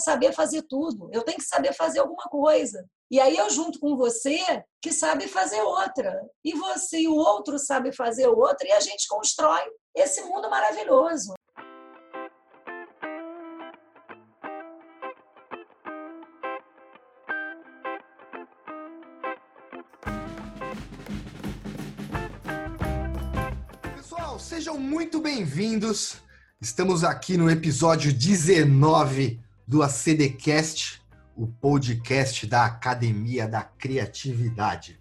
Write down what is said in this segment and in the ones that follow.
saber fazer tudo, eu tenho que saber fazer alguma coisa. E aí eu junto com você que sabe fazer outra. E você e o outro sabe fazer outra e a gente constrói esse mundo maravilhoso. Pessoal, sejam muito bem-vindos. Estamos aqui no episódio 19 do ACDcast, o podcast da Academia da Criatividade.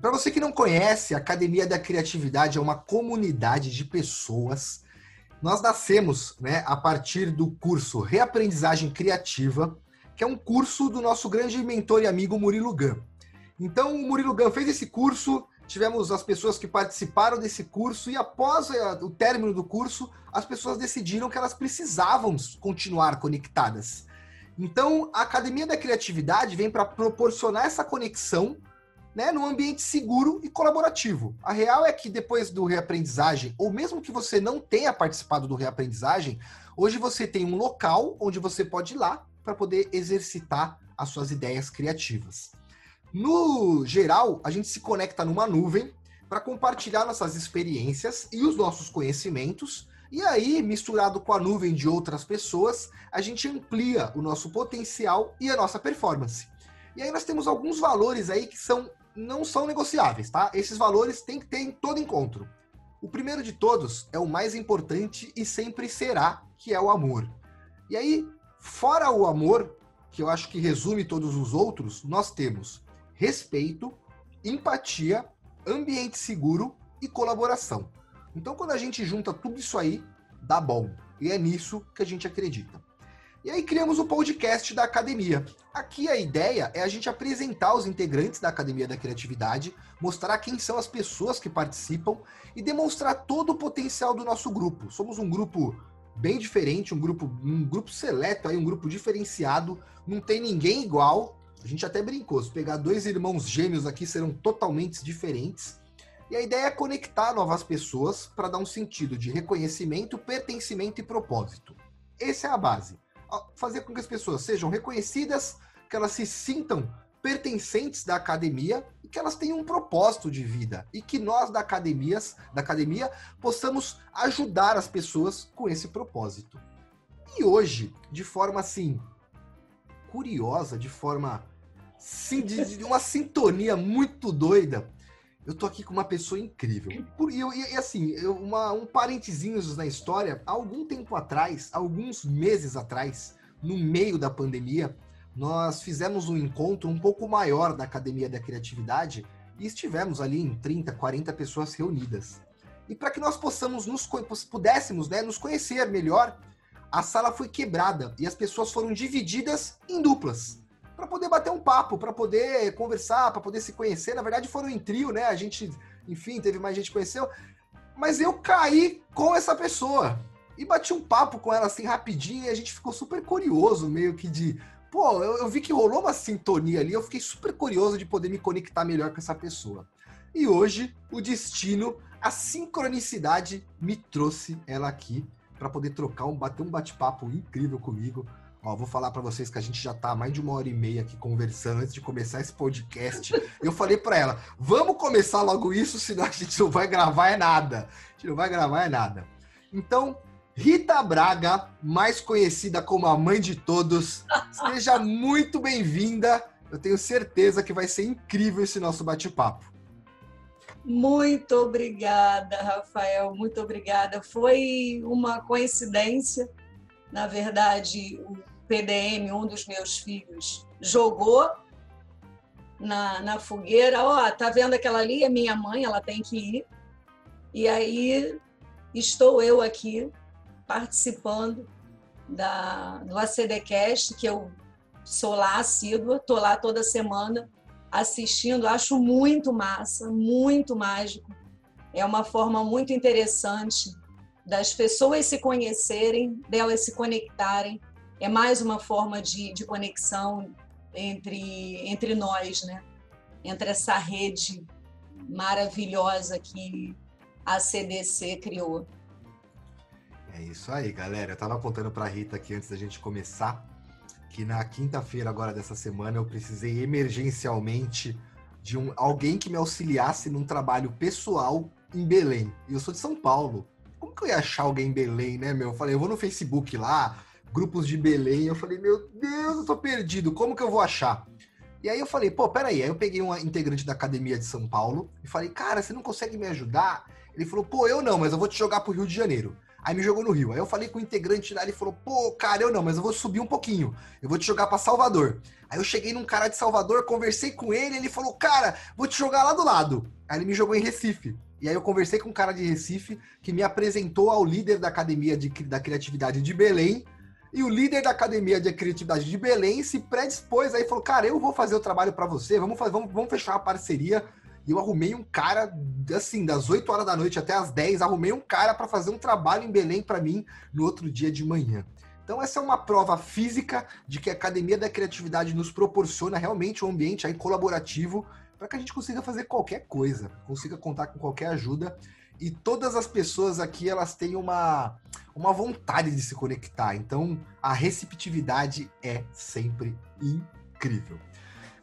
Para você que não conhece, a Academia da Criatividade é uma comunidade de pessoas. Nós nascemos né, a partir do curso Reaprendizagem Criativa, que é um curso do nosso grande mentor e amigo Murilo Gun. Então, o Murilo Gun fez esse curso, tivemos as pessoas que participaram desse curso, e após eh, o término do curso, as pessoas decidiram que elas precisavam continuar conectadas. Então, a Academia da Criatividade vem para proporcionar essa conexão né, num ambiente seguro e colaborativo. A real é que depois do reaprendizagem, ou mesmo que você não tenha participado do reaprendizagem, hoje você tem um local onde você pode ir lá para poder exercitar as suas ideias criativas. No geral, a gente se conecta numa nuvem para compartilhar nossas experiências e os nossos conhecimentos e aí, misturado com a nuvem de outras pessoas, a gente amplia o nosso potencial e a nossa performance. E aí nós temos alguns valores aí que são não são negociáveis, tá? Esses valores tem que ter em todo encontro. O primeiro de todos é o mais importante e sempre será, que é o amor. E aí, fora o amor, que eu acho que resume todos os outros, nós temos respeito, empatia, ambiente seguro e colaboração. Então, quando a gente junta tudo isso aí, dá bom. E é nisso que a gente acredita. E aí criamos o podcast da academia. Aqui a ideia é a gente apresentar os integrantes da Academia da Criatividade, mostrar quem são as pessoas que participam e demonstrar todo o potencial do nosso grupo. Somos um grupo bem diferente, um grupo, um grupo seleto aí, um grupo diferenciado, não tem ninguém igual. A gente até brincou, se pegar dois irmãos gêmeos aqui serão totalmente diferentes. E a ideia é conectar novas pessoas para dar um sentido de reconhecimento, pertencimento e propósito. Essa é a base. Fazer com que as pessoas sejam reconhecidas, que elas se sintam pertencentes da academia e que elas tenham um propósito de vida e que nós da academias, da academia, possamos ajudar as pessoas com esse propósito. E hoje, de forma assim curiosa, de forma de, de uma sintonia muito doida, eu tô aqui com uma pessoa incrível. E, e, e assim, eu, uma, um parentezinho na história, há algum tempo atrás, alguns meses atrás, no meio da pandemia, nós fizemos um encontro um pouco maior da Academia da Criatividade e estivemos ali em 30, 40 pessoas reunidas. E para que nós possamos nos pudéssemos né, nos conhecer melhor, a sala foi quebrada e as pessoas foram divididas em duplas para poder bater um papo, para poder conversar, para poder se conhecer. Na verdade, foram em trio, né? A gente, enfim, teve mais gente que conheceu. Mas eu caí com essa pessoa e bati um papo com ela assim rapidinho e a gente ficou super curioso, meio que de. Pô, eu, eu vi que rolou uma sintonia ali, eu fiquei super curioso de poder me conectar melhor com essa pessoa. E hoje, o destino, a sincronicidade me trouxe ela aqui para poder trocar um, bater um bate-papo incrível comigo Ó, vou falar para vocês que a gente já tá mais de uma hora e meia aqui conversando antes de começar esse podcast. Eu falei para ela, vamos começar logo isso, senão a gente não vai gravar é nada. A gente não vai gravar é nada. Então, Rita Braga, mais conhecida como a mãe de todos, seja muito bem-vinda. Eu tenho certeza que vai ser incrível esse nosso bate-papo. Muito obrigada, Rafael. Muito obrigada. Foi uma coincidência. Na verdade, o PDM, um dos meus filhos, jogou na, na fogueira, ó, oh, tá vendo aquela ali? É minha mãe, ela tem que ir. E aí estou eu aqui participando da, do ACDcast, que eu sou lá assídua, estou lá toda semana assistindo, acho muito massa, muito mágico. É uma forma muito interessante das pessoas se conhecerem, delas se conectarem é mais uma forma de, de conexão entre, entre nós, né? entre essa rede maravilhosa que a CDC criou. É isso aí, galera. Eu estava contando para a Rita aqui antes da gente começar que na quinta-feira agora dessa semana eu precisei emergencialmente de um, alguém que me auxiliasse num trabalho pessoal em Belém. E eu sou de São Paulo. Como que eu ia achar alguém em Belém, né, meu? Eu falei, eu vou no Facebook lá, grupos de Belém. Eu falei, meu Deus, eu tô perdido. Como que eu vou achar? E aí eu falei, pô, peraí. Aí eu peguei uma integrante da academia de São Paulo e falei, cara, você não consegue me ajudar? Ele falou, pô, eu não, mas eu vou te jogar pro Rio de Janeiro. Aí me jogou no Rio. Aí eu falei com o integrante lá, ele falou: pô, cara, eu não, mas eu vou subir um pouquinho. Eu vou te jogar para Salvador. Aí eu cheguei num cara de Salvador, conversei com ele, ele falou: cara, vou te jogar lá do lado. Aí ele me jogou em Recife. E aí eu conversei com um cara de Recife que me apresentou ao líder da Academia de, da Criatividade de Belém. E o líder da Academia de Criatividade de Belém se predispôs aí falou: cara, eu vou fazer o trabalho para você, vamos, fazer, vamos, vamos fechar uma parceria e eu arrumei um cara, assim, das 8 horas da noite até as 10, arrumei um cara para fazer um trabalho em Belém para mim no outro dia de manhã. Então essa é uma prova física de que a Academia da Criatividade nos proporciona realmente um ambiente aí colaborativo para que a gente consiga fazer qualquer coisa, consiga contar com qualquer ajuda. E todas as pessoas aqui, elas têm uma, uma vontade de se conectar. Então, a receptividade é sempre incrível.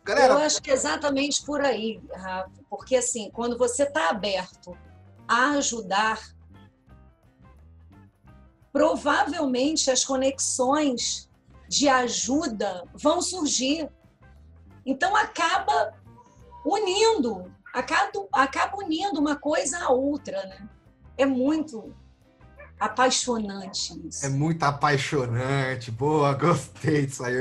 Galera... Eu acho que é exatamente por aí, Rafa, porque assim, quando você está aberto a ajudar, provavelmente as conexões de ajuda vão surgir. Então acaba unindo, acaba, unindo uma coisa a outra, né? É muito apaixonante isso. É muito apaixonante. Boa, gostei disso aí.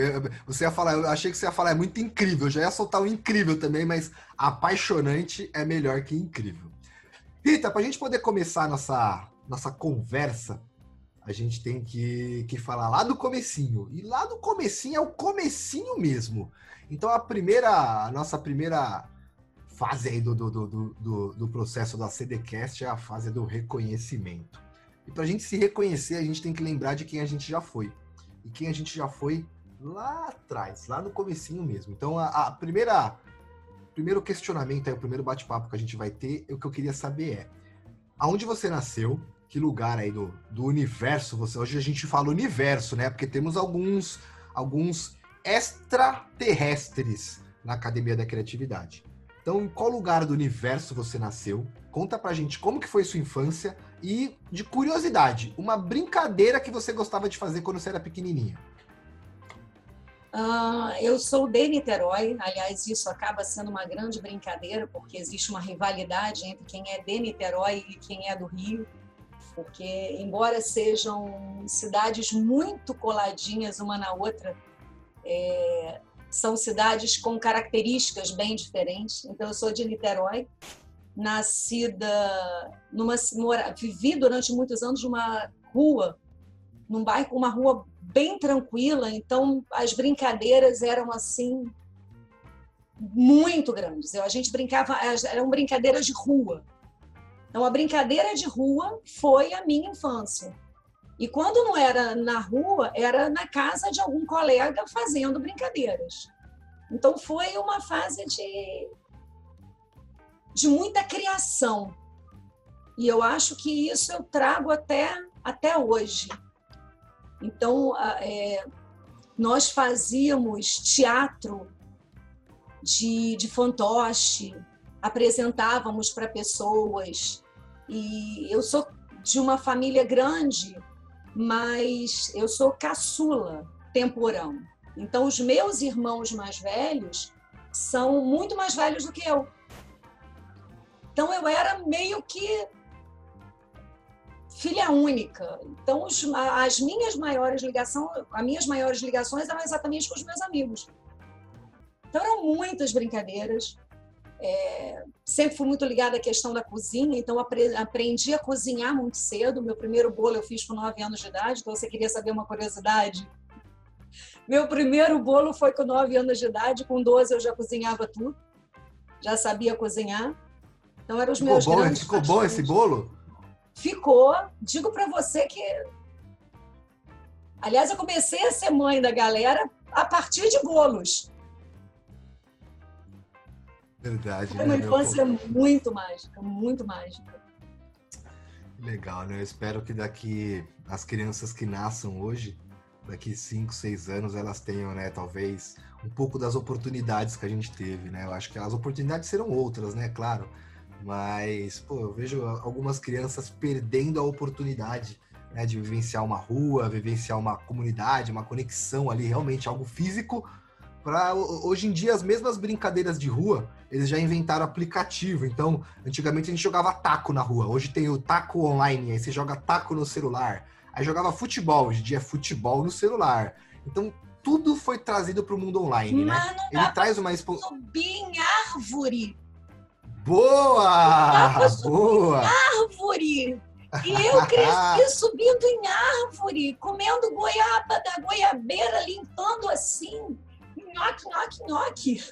Você ia falar, eu achei que você ia falar, é muito incrível. Eu já ia soltar o um incrível também, mas apaixonante é melhor que incrível. Rita, para a gente poder começar nossa, nossa conversa, a gente tem que, que falar lá do comecinho. E lá do comecinho é o comecinho mesmo. Então a primeira, a nossa primeira fase aí do, do, do, do, do processo da CDCast é a fase do reconhecimento. E para a gente se reconhecer, a gente tem que lembrar de quem a gente já foi. E quem a gente já foi lá atrás, lá no comecinho mesmo. Então, a, a primeira primeiro questionamento, aí, o primeiro bate-papo que a gente vai ter, o que eu queria saber é aonde você nasceu, que lugar aí do, do universo você. Hoje a gente fala universo, né? Porque temos alguns, alguns extraterrestres na Academia da Criatividade. Então, em qual lugar do universo você nasceu? Conta pra gente como que foi sua infância e, de curiosidade, uma brincadeira que você gostava de fazer quando você era pequenininha. Uh, eu sou de Niterói, aliás, isso acaba sendo uma grande brincadeira, porque existe uma rivalidade entre quem é de Niterói e quem é do Rio, porque, embora sejam cidades muito coladinhas uma na outra, é, são cidades com características bem diferentes. Então, eu sou de Niterói, nascida numa mora, vivi durante muitos anos numa rua, num bairro, uma rua bem tranquila. Então, as brincadeiras eram assim muito grandes. A gente brincava, eram brincadeiras de rua. Então, a brincadeira de rua foi a minha infância. E quando não era na rua, era na casa de algum colega fazendo brincadeiras. Então foi uma fase de, de muita criação. E eu acho que isso eu trago até, até hoje. Então, é, nós fazíamos teatro de, de fantoche, apresentávamos para pessoas. E eu sou de uma família grande, mas eu sou caçula temporão. Então, os meus irmãos mais velhos são muito mais velhos do que eu. Então, eu era meio que filha única. Então, os, as minhas maiores ligações, as minhas maiores ligações eram exatamente com os meus amigos. Então, eram muitas brincadeiras. É, sempre fui muito ligada à questão da cozinha, então aprendi a cozinhar muito cedo. Meu primeiro bolo eu fiz com 9 anos de idade. Então, você queria saber uma curiosidade? Meu primeiro bolo foi com 9 anos de idade. Com 12 eu já cozinhava tudo. Já sabia cozinhar. Então, eram os ficou meus bom, grandes Ficou bom esse bolo? Ficou. Digo para você que... Aliás, eu comecei a ser mãe da galera a partir de bolos. Verdade. Foi uma né, infância muito mágica, muito mágica. Legal, né? Eu espero que daqui as crianças que nasçam hoje, daqui 5, 6 anos elas tenham, né, talvez um pouco das oportunidades que a gente teve, né? Eu acho que as oportunidades serão outras, né, claro. Mas, pô, eu vejo algumas crianças perdendo a oportunidade né, de vivenciar uma rua, vivenciar uma comunidade, uma conexão ali, realmente algo físico. Para hoje em dia as mesmas brincadeiras de rua, eles já inventaram aplicativo. Então, antigamente a gente jogava taco na rua. Hoje tem o taco online, aí você joga taco no celular. Aí jogava futebol, hoje em dia é futebol no celular. Então, tudo foi trazido para o mundo online? Mas né? Ele traz uma expo... subir em árvore. Boa! Boa! Árvore! E eu cresci subindo em árvore, comendo goiaba da goiabeira, limpando assim. Nhoque, nhoque, nhoque.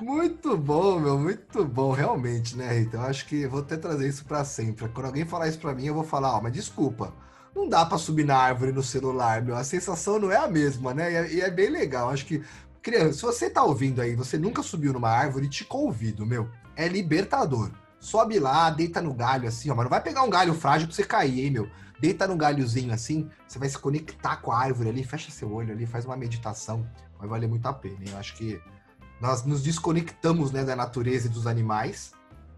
Muito bom, meu, muito bom, realmente, né, Rita? Eu acho que vou até trazer isso para sempre. Quando alguém falar isso para mim, eu vou falar, ó, mas desculpa, não dá para subir na árvore no celular, meu. A sensação não é a mesma, né? E é, e é bem legal. Acho que, criança, se você tá ouvindo aí, você nunca subiu numa árvore, te convido, meu. É libertador. Sobe lá, deita no galho assim, ó. Mas não vai pegar um galho frágil pra você cair, hein, meu. Deita no galhozinho assim, você vai se conectar com a árvore ali, fecha seu olho ali, faz uma meditação. Vai valer muito a pena? Eu acho que nós nos desconectamos, né, da natureza e dos animais.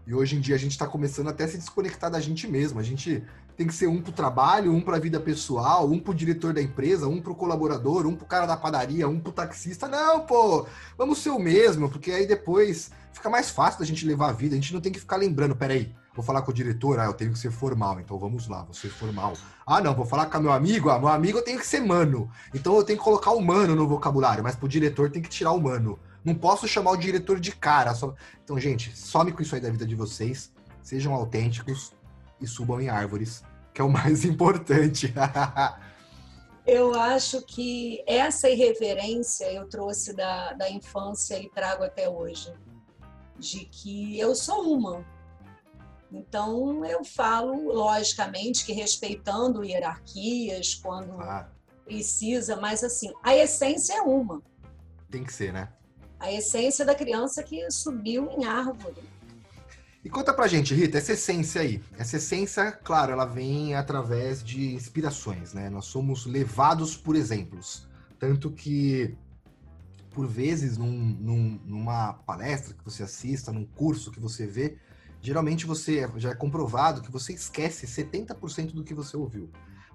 E hoje em dia a gente está começando até a se desconectar da gente mesmo. A gente tem que ser um para o trabalho, um para a vida pessoal, um para o diretor da empresa, um para o colaborador, um para o cara da padaria, um para o taxista. Não, pô, vamos ser o mesmo, porque aí depois fica mais fácil da gente levar a vida. A gente não tem que ficar lembrando, peraí, vou falar com o diretor, ah, eu tenho que ser formal, então vamos lá, vou ser formal. Ah, não, vou falar com meu amigo, ah, meu amigo eu tenho que ser mano, então eu tenho que colocar o mano no vocabulário, mas pro diretor tem que tirar o mano. Não posso chamar o diretor de cara. Só... Então, gente, some com isso aí da vida de vocês, sejam autênticos e subam em árvores que é o mais importante. eu acho que essa irreverência eu trouxe da, da infância e trago até hoje. De que eu sou uma. Então eu falo, logicamente, que respeitando hierarquias quando precisa, mas assim, a essência é uma. Tem que ser, né? A essência da criança que subiu em árvore. E conta pra gente, Rita, essa essência aí. Essa essência, claro, ela vem através de inspirações, né? Nós somos levados por exemplos. Tanto que, por vezes, num, num, numa palestra que você assista, num curso que você vê, geralmente você já é comprovado que você esquece 70% do que você ouviu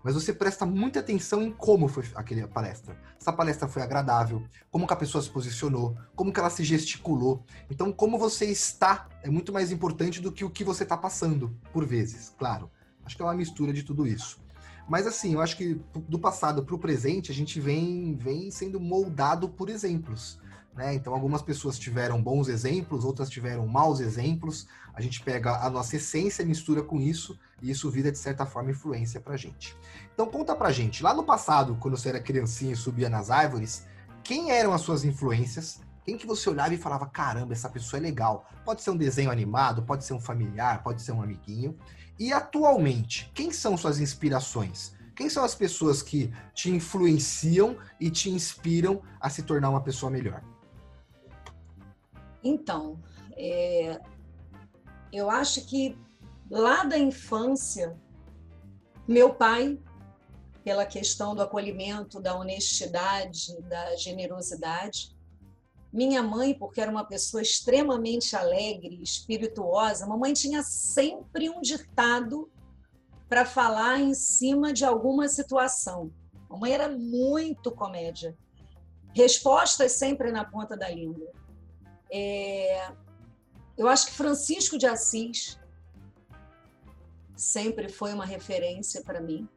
mas você presta muita atenção em como foi aquela palestra. Essa palestra foi agradável, como que a pessoa se posicionou, como que ela se gesticulou. Então, como você está é muito mais importante do que o que você está passando, por vezes, claro. Acho que é uma mistura de tudo isso. Mas assim, eu acho que do passado para o presente, a gente vem, vem sendo moldado por exemplos. Né? Então, algumas pessoas tiveram bons exemplos, outras tiveram maus exemplos. A gente pega a nossa essência, mistura com isso, e isso vira, de certa forma, influência pra gente. Então, conta pra gente, lá no passado, quando você era criancinha e subia nas árvores, quem eram as suas influências? Quem que você olhava e falava, caramba, essa pessoa é legal? Pode ser um desenho animado, pode ser um familiar, pode ser um amiguinho. E atualmente, quem são suas inspirações? Quem são as pessoas que te influenciam e te inspiram a se tornar uma pessoa melhor? Então, é, eu acho que lá da infância, meu pai, pela questão do acolhimento, da honestidade, da generosidade, minha mãe, porque era uma pessoa extremamente alegre, espirituosa, mamãe tinha sempre um ditado para falar em cima de alguma situação. Mamãe era muito comédia. Respostas sempre na ponta da língua. É, eu acho que Francisco de Assis sempre foi uma referência para mim.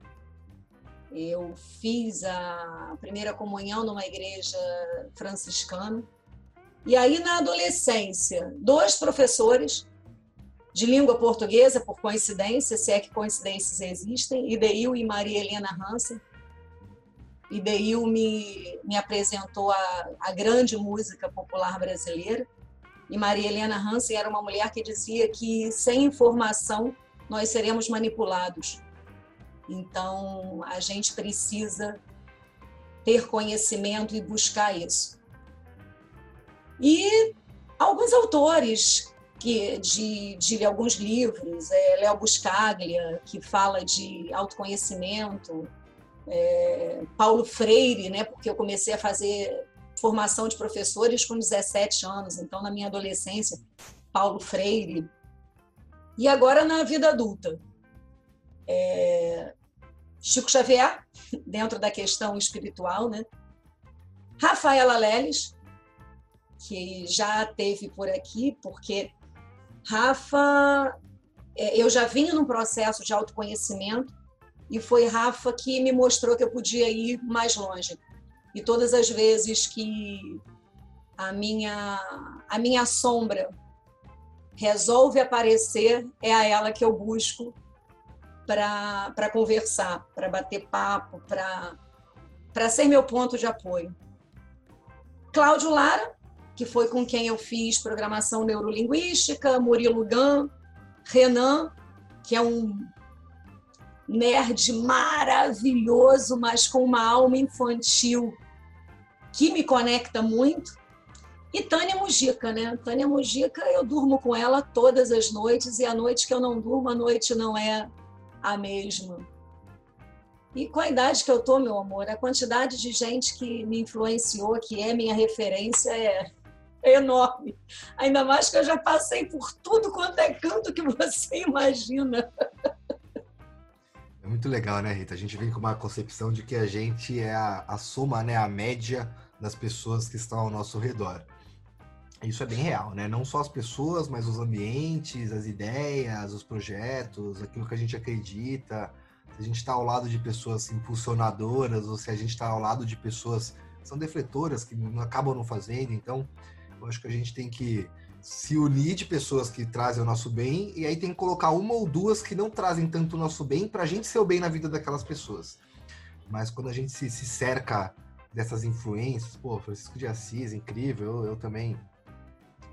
Eu fiz a primeira comunhão numa igreja franciscana. E aí, na adolescência, dois professores de língua portuguesa, por coincidência, se é que coincidências existem, Ideil e Maria Helena Hansen. Ideil me, me apresentou a, a grande música popular brasileira. E Maria Helena Hansen era uma mulher que dizia que sem informação nós seremos manipulados. Então, a gente precisa ter conhecimento e buscar isso. E alguns autores que de, de alguns livros, é, Léo Buscaglia, que fala de autoconhecimento, é, Paulo Freire, né? Porque eu comecei a fazer formação de professores com 17 anos, então na minha adolescência, Paulo Freire. E agora na vida adulta, é, Chico Xavier, dentro da questão espiritual, né? Rafaela Leles, que já teve por aqui, porque Rafa, é, eu já vinha num processo de autoconhecimento e foi Rafa que me mostrou que eu podia ir mais longe. E todas as vezes que a minha a minha sombra resolve aparecer, é a ela que eu busco para conversar, para bater papo, para ser meu ponto de apoio. Cláudio Lara, que foi com quem eu fiz programação neurolinguística, Murilo Gan, Renan, que é um nerd maravilhoso, mas com uma alma infantil que me conecta muito. E Tânia Mujica, né? Tânia Mujica, eu durmo com ela todas as noites e a noite que eu não durmo, a noite não é a mesma. E com a idade que eu tô, meu amor, a quantidade de gente que me influenciou, que é minha referência, é, é enorme. Ainda mais que eu já passei por tudo quanto é canto que você imagina. É muito legal, né, Rita? A gente vem com uma concepção de que a gente é a, a soma, né, a média das pessoas que estão ao nosso redor. Isso é bem real, né? Não só as pessoas, mas os ambientes, as ideias, os projetos, aquilo que a gente acredita. Se a gente está ao lado de pessoas impulsionadoras ou se a gente está ao lado de pessoas que são defletoras, que não acabam não fazendo. Então, eu acho que a gente tem que se unir de pessoas que trazem o nosso bem e aí tem que colocar uma ou duas que não trazem tanto o nosso bem para a gente ser o bem na vida daquelas pessoas. Mas quando a gente se, se cerca dessas influências, pô, Francisco de Assis, incrível, eu, eu também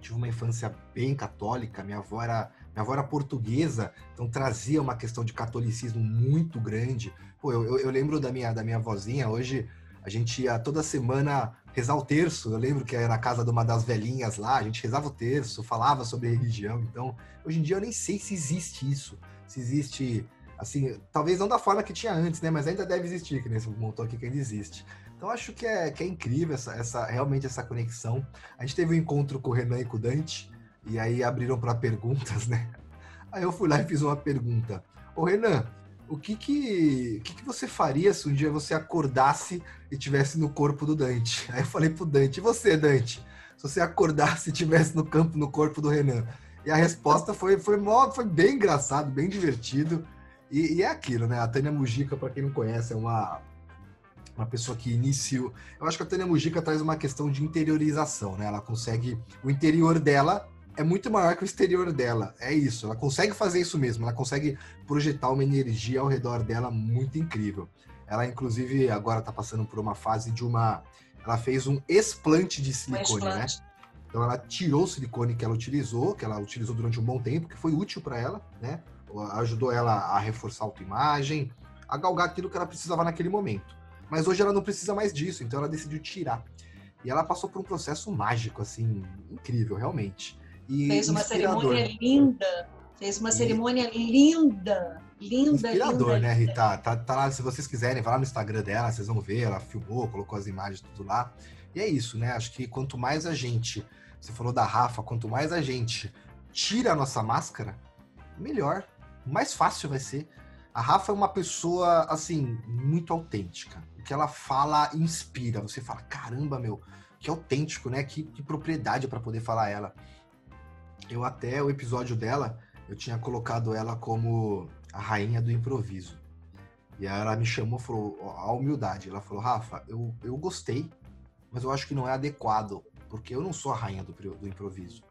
tive uma infância bem católica, minha avó era minha avó era portuguesa, então trazia uma questão de catolicismo muito grande. Pô, eu, eu, eu, lembro da minha, da minha vozinha, hoje a gente ia toda semana rezar o terço. Eu lembro que era na casa de uma das velhinhas lá, a gente rezava o terço, falava sobre religião. Então, hoje em dia eu nem sei se existe isso. Se existe, assim, talvez não da forma que tinha antes, né? Mas ainda deve existir, que nesse montou aqui que ainda existe. Então acho que é, que é incrível essa, essa, realmente essa conexão. A gente teve um encontro com o Renan e com o Dante, e aí abriram para perguntas, né? Aí eu fui lá e fiz uma pergunta. Ô Renan, o que que, o que que você faria se um dia você acordasse e tivesse no corpo do Dante? Aí eu falei pro Dante, e você, Dante? Se você acordasse e tivesse no campo, no corpo do Renan? E a resposta foi, foi, mó, foi bem engraçado, bem divertido. E, e é aquilo, né? A Tânia Mujica, para quem não conhece, é uma, uma pessoa que iniciou. Eu acho que a Tânia Mujica traz uma questão de interiorização, né? Ela consegue. O interior dela é muito maior que o exterior dela. É isso. Ela consegue fazer isso mesmo. Ela consegue projetar uma energia ao redor dela muito incrível. Ela, inclusive, agora está passando por uma fase de uma. Ela fez um explante de silicone, né? Então ela tirou o silicone que ela utilizou, que ela utilizou durante um bom tempo, que foi útil para ela, né? Ajudou ela a reforçar a autoimagem, a galgar aquilo que ela precisava naquele momento. Mas hoje ela não precisa mais disso, então ela decidiu tirar. E ela passou por um processo mágico, assim, incrível, realmente. E Fez uma cerimônia linda. Fez uma e... cerimônia linda. Linda, Inspirador, linda, né, Rita? Tá, tá lá, se vocês quiserem, vai lá no Instagram dela, vocês vão ver, ela filmou, colocou as imagens tudo lá. E é isso, né? Acho que quanto mais a gente, você falou da Rafa, quanto mais a gente tira a nossa máscara, melhor, mais fácil vai ser. A Rafa é uma pessoa, assim, muito autêntica que ela fala inspira. Você fala, caramba, meu, que autêntico, né? Que, que propriedade para poder falar ela. Eu até o episódio dela, eu tinha colocado ela como a rainha do improviso. E aí ela me chamou, falou, a humildade. Ela falou, Rafa, eu, eu gostei, mas eu acho que não é adequado, porque eu não sou a rainha do, do improviso.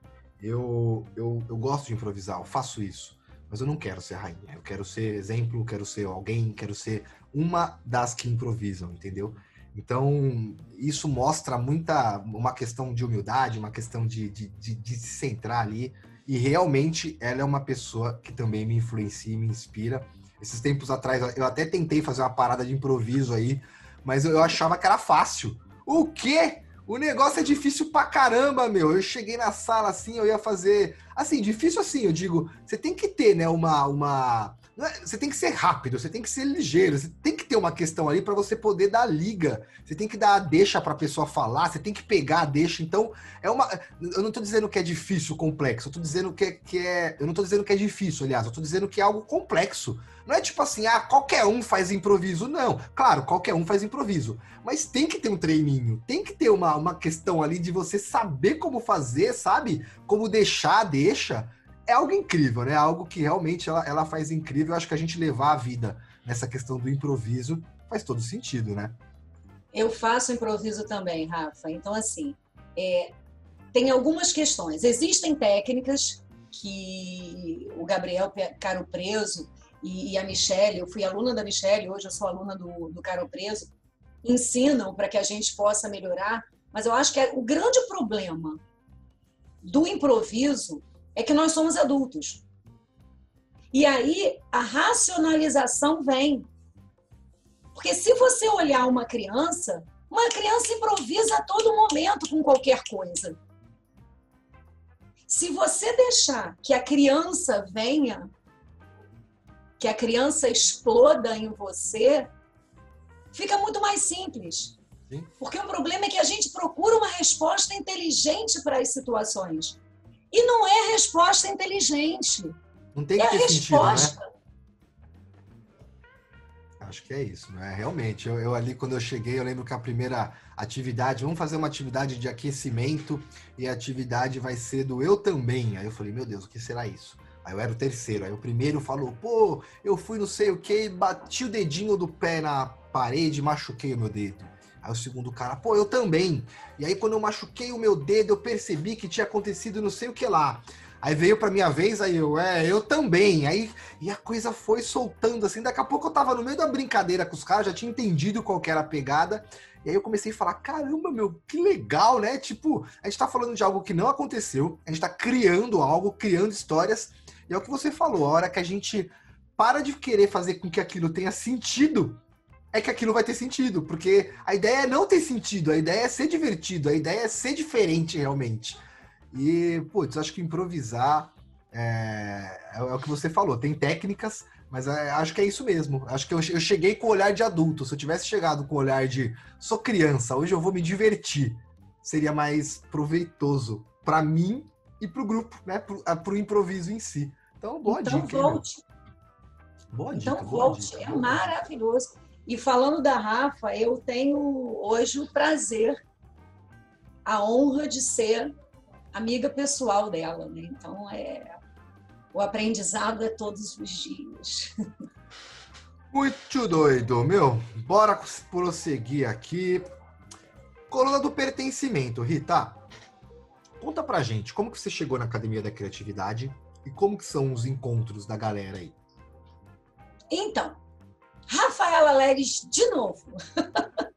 Eu, eu, eu gosto de improvisar, eu faço isso mas eu não quero ser rainha. Eu quero ser exemplo, quero ser alguém, quero ser uma das que improvisam, entendeu? Então, isso mostra muita uma questão de humildade, uma questão de, de, de, de, se centrar ali. E realmente ela é uma pessoa que também me influencia e me inspira. Esses tempos atrás, eu até tentei fazer uma parada de improviso aí, mas eu achava que era fácil. O quê? O negócio é difícil pra caramba, meu. Eu cheguei na sala assim, eu ia fazer. Assim, difícil assim, eu digo. Você tem que ter, né, uma, uma, é, você tem que ser rápido, você tem que ser ligeiro, você tem que ter uma questão ali para você poder dar liga. Você tem que dar a deixa para a pessoa falar, você tem que pegar a deixa. Então, é uma. Eu não estou dizendo que é difícil, complexo. Eu estou dizendo que é, que é. Eu não estou dizendo que é difícil, aliás. Eu estou dizendo que é algo complexo. Não é tipo assim, ah, qualquer um faz improviso. Não. Claro, qualquer um faz improviso. Mas tem que ter um treininho. Tem que ter uma, uma questão ali de você saber como fazer, sabe? Como deixar a deixa é algo incrível, né? Algo que realmente ela, ela faz incrível. Eu acho que a gente levar a vida nessa questão do improviso faz todo sentido, né? Eu faço improviso também, Rafa. Então, assim, é, tem algumas questões. Existem técnicas que o Gabriel Caro Preso e, a Michelle, eu fui aluna da Michelle, hoje eu sou aluna do, do Caro Preso, ensinam para que a gente possa melhorar. Mas eu acho que é, o grande problema do improviso é que nós somos adultos. E aí a racionalização vem. Porque se você olhar uma criança, uma criança improvisa a todo momento com qualquer coisa. Se você deixar que a criança venha, que a criança exploda em você, fica muito mais simples. Sim. Porque o problema é que a gente procura uma resposta inteligente para as situações. E não é resposta inteligente. Não tem que é ter resposta. sentido, né? Acho que é isso, né? Realmente, eu, eu, ali quando eu cheguei, eu lembro que a primeira atividade, vamos fazer uma atividade de aquecimento e a atividade vai ser do eu também. Aí eu falei, meu Deus, o que será isso? Aí eu era o terceiro. Aí o primeiro falou, pô, eu fui não sei o que, bati o dedinho do pé na parede, machuquei o meu dedo. Aí o segundo cara, pô, eu também. E aí quando eu machuquei o meu dedo, eu percebi que tinha acontecido não sei o que lá. Aí veio pra minha vez, aí eu, é, eu também. Aí, e a coisa foi soltando assim. Daqui a pouco eu tava no meio da brincadeira com os caras, já tinha entendido qual que era a pegada. E aí eu comecei a falar, caramba, meu, que legal, né? Tipo, a gente tá falando de algo que não aconteceu, a gente tá criando algo, criando histórias. E é o que você falou, a hora que a gente para de querer fazer com que aquilo tenha sentido, é que aquilo vai ter sentido, porque a ideia é não ter sentido, a ideia é ser divertido, a ideia é ser diferente realmente. E, putz, acho que improvisar é, é, é o que você falou, tem técnicas, mas é, acho que é isso mesmo. Acho que eu, eu cheguei com o olhar de adulto. Se eu tivesse chegado com o olhar de sou criança, hoje eu vou me divertir, seria mais proveitoso para mim e para o grupo, né? Para o improviso em si. Então, boa então, dica. Volte. Boa dica. Então, volte. Dica, é maravilhoso. E falando da Rafa, eu tenho hoje o prazer, a honra de ser amiga pessoal dela, né? Então é o aprendizado é todos os dias. Muito doido, meu. Bora prosseguir aqui. Coluna do pertencimento, Rita. Conta pra gente como que você chegou na Academia da Criatividade e como que são os encontros da galera aí. Então, Rafaela Leres de novo.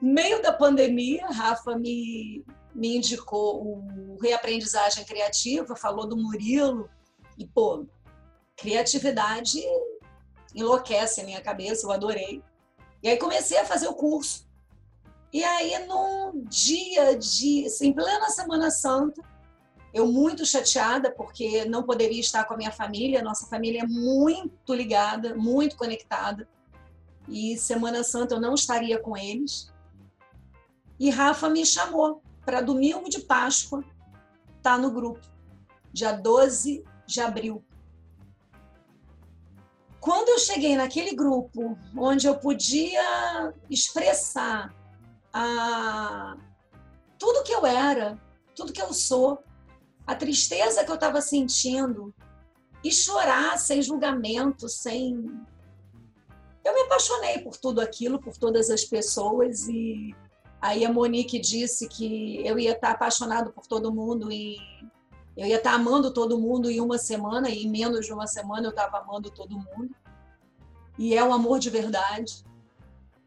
Meio da pandemia, Rafa me, me indicou o Reaprendizagem Criativa, falou do Murilo, e, pô, criatividade enlouquece a minha cabeça, eu adorei. E aí comecei a fazer o curso. E aí, num dia de, assim, em plena Semana Santa, eu muito chateada porque não poderia estar com a minha família. Nossa família é muito ligada, muito conectada. E Semana Santa eu não estaria com eles. E Rafa me chamou para domingo de Páscoa tá no grupo, dia 12 de abril. Quando eu cheguei naquele grupo, onde eu podia expressar a, tudo que eu era, tudo que eu sou, a tristeza que eu estava sentindo e chorar sem julgamento, sem. Eu me apaixonei por tudo aquilo, por todas as pessoas e aí a Monique disse que eu ia estar apaixonado por todo mundo e eu ia estar amando todo mundo em uma semana e em menos de uma semana eu estava amando todo mundo. E é um amor de verdade.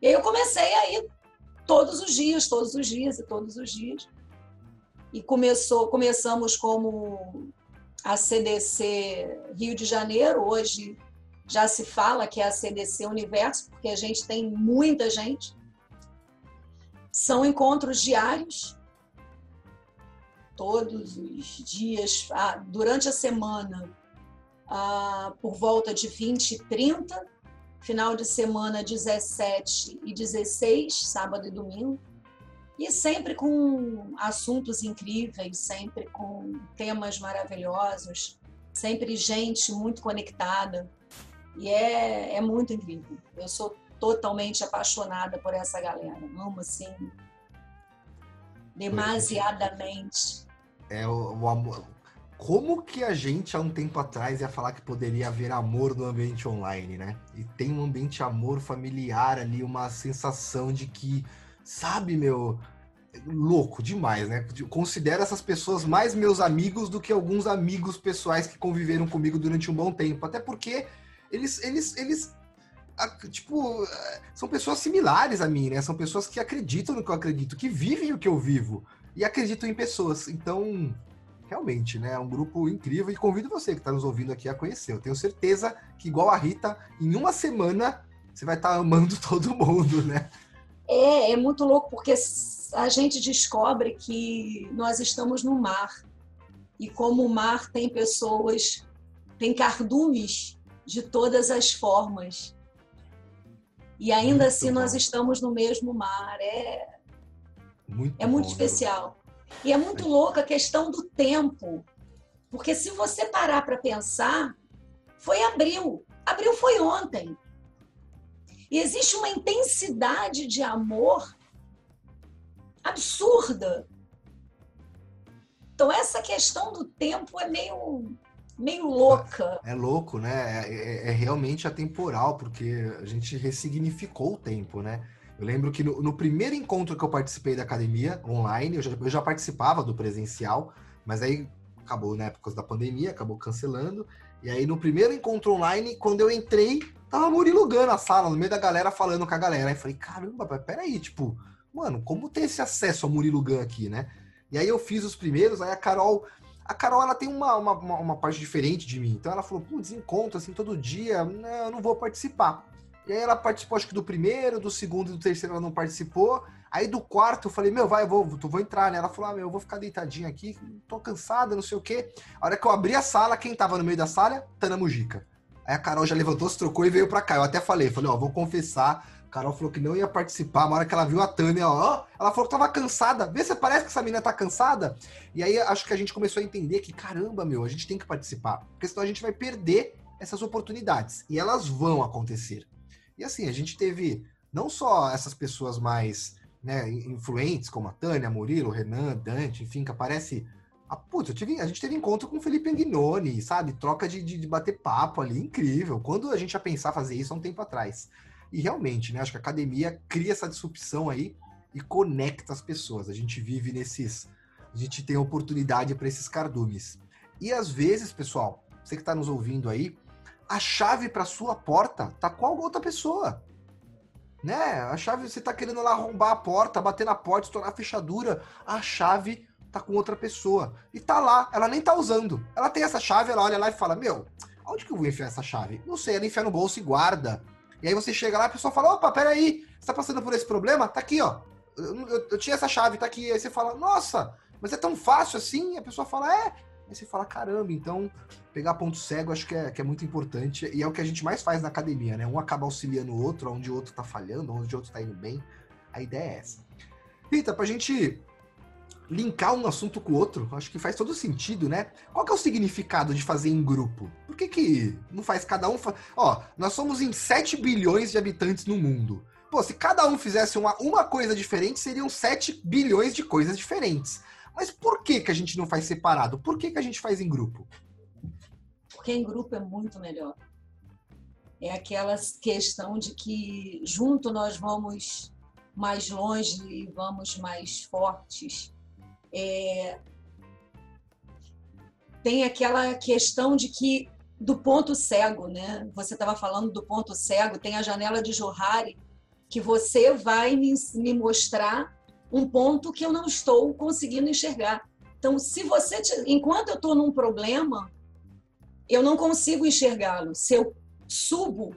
E aí eu comecei a ir todos os dias, todos os dias e todos os dias e começou, começamos como a CDC Rio de Janeiro, hoje já se fala que é a CDC Universo, porque a gente tem muita gente. São encontros diários, todos os dias, ah, durante a semana. ah, por volta de 20 e 30, final de semana 17 e 16, sábado e domingo. E sempre com assuntos incríveis, sempre com temas maravilhosos, sempre gente muito conectada. E é, é muito incrível. Eu sou totalmente apaixonada por essa galera. Amo, assim, demasiadamente. É o, o amor. Como que a gente, há um tempo atrás, ia falar que poderia haver amor no ambiente online, né? E tem um ambiente amor familiar ali, uma sensação de que, sabe, meu, louco demais, né? Considero essas pessoas mais meus amigos do que alguns amigos pessoais que conviveram comigo durante um bom tempo. Até porque eles, eles, eles tipo, são pessoas similares a mim, né? São pessoas que acreditam no que eu acredito, que vivem o que eu vivo e acreditam em pessoas. Então, realmente, né? É um grupo incrível e convido você que está nos ouvindo aqui a conhecer. Eu tenho certeza que, igual a Rita, em uma semana você vai estar tá amando todo mundo, né? É, é muito louco porque a gente descobre que nós estamos no mar e como o mar tem pessoas, tem cardumes de todas as formas. E ainda muito assim bom. nós estamos no mesmo mar. É muito, é muito bom, especial. E é muito louca a questão do tempo. Porque se você parar para pensar, foi abril. Abril foi ontem. E existe uma intensidade de amor absurda. Então, essa questão do tempo é meio, meio louca. É, é louco, né? É, é, é, realmente atemporal, porque a gente ressignificou o tempo, né? Eu lembro que no, no, primeiro encontro que eu participei da academia online, eu já, eu já participava do presencial, mas aí acabou, né, por causa da pandemia, acabou cancelando. E aí no primeiro encontro online, quando eu entrei, tava Murilo Gano na sala, no meio da galera, falando com a galera. Aí falei, caramba, peraí, tipo, mano, como ter esse acesso ao Murilo Gun aqui, né? E aí eu fiz os primeiros, aí a Carol. A Carol, ela tem uma, uma, uma parte diferente de mim. Então ela falou, putz, encontro assim todo dia, não, eu não vou participar. E aí ela participou, acho que do primeiro, do segundo e do terceiro ela não participou. Aí do quarto eu falei, meu, vai, eu vou, tu vou entrar, né? Ela falou, ah, meu, eu vou ficar deitadinha aqui, tô cansada, não sei o quê. A hora que eu abri a sala, quem tava no meio da sala? Tana Mujica. Aí a Carol já levantou, se trocou e veio pra cá. Eu até falei, falei, ó, vou confessar, Carol falou que não ia participar. Uma hora que ela viu a Tânia, ó, ela falou que tava cansada. Vê se parece que essa menina tá cansada. E aí acho que a gente começou a entender que, caramba, meu, a gente tem que participar. Porque senão a gente vai perder essas oportunidades. E elas vão acontecer. E assim, a gente teve não só essas pessoas mais né, influentes, como a Tânia, Murilo, Renan, Dante, enfim, que aparece. Ah, putz, tive, a gente teve encontro com o Felipe Anguinoni, sabe? Troca de, de, de bater papo ali, incrível. Quando a gente ia pensar fazer isso há um tempo atrás. E realmente, né? Acho que a academia cria essa disrupção aí e conecta as pessoas. A gente vive nesses. A gente tem oportunidade para esses cardumes. E às vezes, pessoal, você que está nos ouvindo aí, a chave para sua porta tá com alguma outra pessoa. Né? A chave, você tá querendo lá arrombar a porta, bater na porta, estourar a fechadura. A chave tá com outra pessoa. E tá lá, ela nem tá usando. Ela tem essa chave, ela olha lá e fala: Meu, onde que eu vou enfiar essa chave? Não sei, ela enfia no bolso e guarda. E aí você chega lá, a pessoa fala, opa, peraí, você tá passando por esse problema? Tá aqui, ó. Eu, eu, eu, tinha essa chave, tá aqui. Aí você fala, nossa, mas é tão fácil assim? E a pessoa fala, é. Aí você fala, caramba, então pegar ponto cego acho que é, que é muito importante. E é o que a gente mais faz na academia, né? Um acaba auxiliando o outro, onde o outro tá falhando, onde o outro tá indo bem. A ideia é essa. Rita, pra gente linkar um assunto com o outro, acho que faz todo sentido, né? Qual que é o significado de fazer em grupo? Por que, que não faz cada um? Fa... Ó, nós somos em 7 bilhões de habitantes no mundo. Pô, se cada um fizesse uma, uma coisa diferente, seriam 7 bilhões de coisas diferentes. Mas por que, que a gente não faz separado? Por que, que a gente faz em grupo? Porque em grupo é muito melhor. É aquela questão de que junto nós vamos mais longe e vamos mais fortes é, tem aquela questão de que do ponto cego, né? Você estava falando do ponto cego, tem a janela de Johari que você vai me, me mostrar um ponto que eu não estou conseguindo enxergar. Então, se você, enquanto eu estou num problema, eu não consigo enxergá-lo. Se eu subo,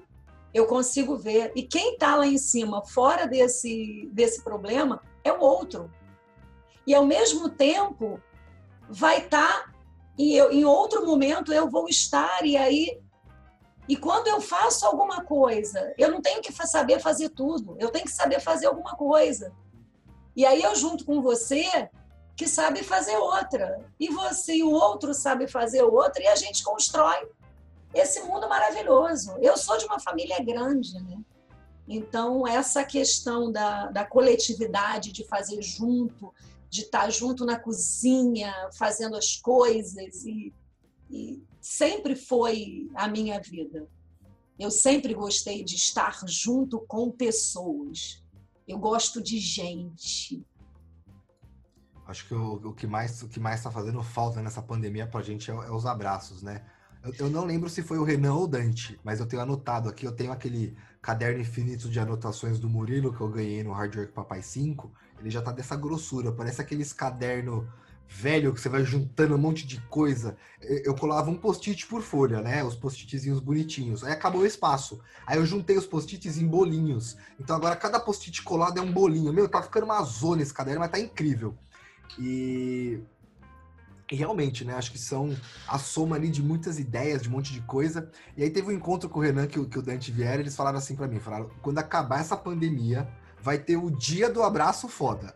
eu consigo ver. E quem está lá em cima, fora desse, desse problema, é o outro e ao mesmo tempo vai estar tá e eu, em outro momento eu vou estar e aí e quando eu faço alguma coisa, eu não tenho que saber fazer tudo, eu tenho que saber fazer alguma coisa. E aí eu junto com você que sabe fazer outra, e você e o outro sabe fazer outra e a gente constrói esse mundo maravilhoso. Eu sou de uma família grande, né? Então, essa questão da, da coletividade, de fazer junto, de estar junto na cozinha, fazendo as coisas, e, e sempre foi a minha vida. Eu sempre gostei de estar junto com pessoas. Eu gosto de gente. Acho que o, o que mais o que mais está fazendo falta nessa pandemia para a gente é, é, os abraços, né? Eu, eu, não lembro se foi o Renan ou o Dante, mas eu tenho anotado aqui. Eu tenho aquele caderno infinito de anotações do Murilo que eu ganhei no Hard Work Papai 5, ele já tá dessa grossura, parece aqueles caderno velho que você vai juntando um monte de coisa. Eu colava um post-it por folha, né? Os post-itzinhos bonitinhos. Aí acabou o espaço. Aí eu juntei os post-its em bolinhos. Então agora cada post-it colado é um bolinho. Meu, tá ficando uma zona esse caderno, mas tá incrível. E e realmente, né? Acho que são a soma ali de muitas ideias, de um monte de coisa. E aí teve um encontro com o Renan, que, que o Dante vieram, eles falaram assim para mim, falaram, quando acabar essa pandemia, vai ter o dia do abraço foda.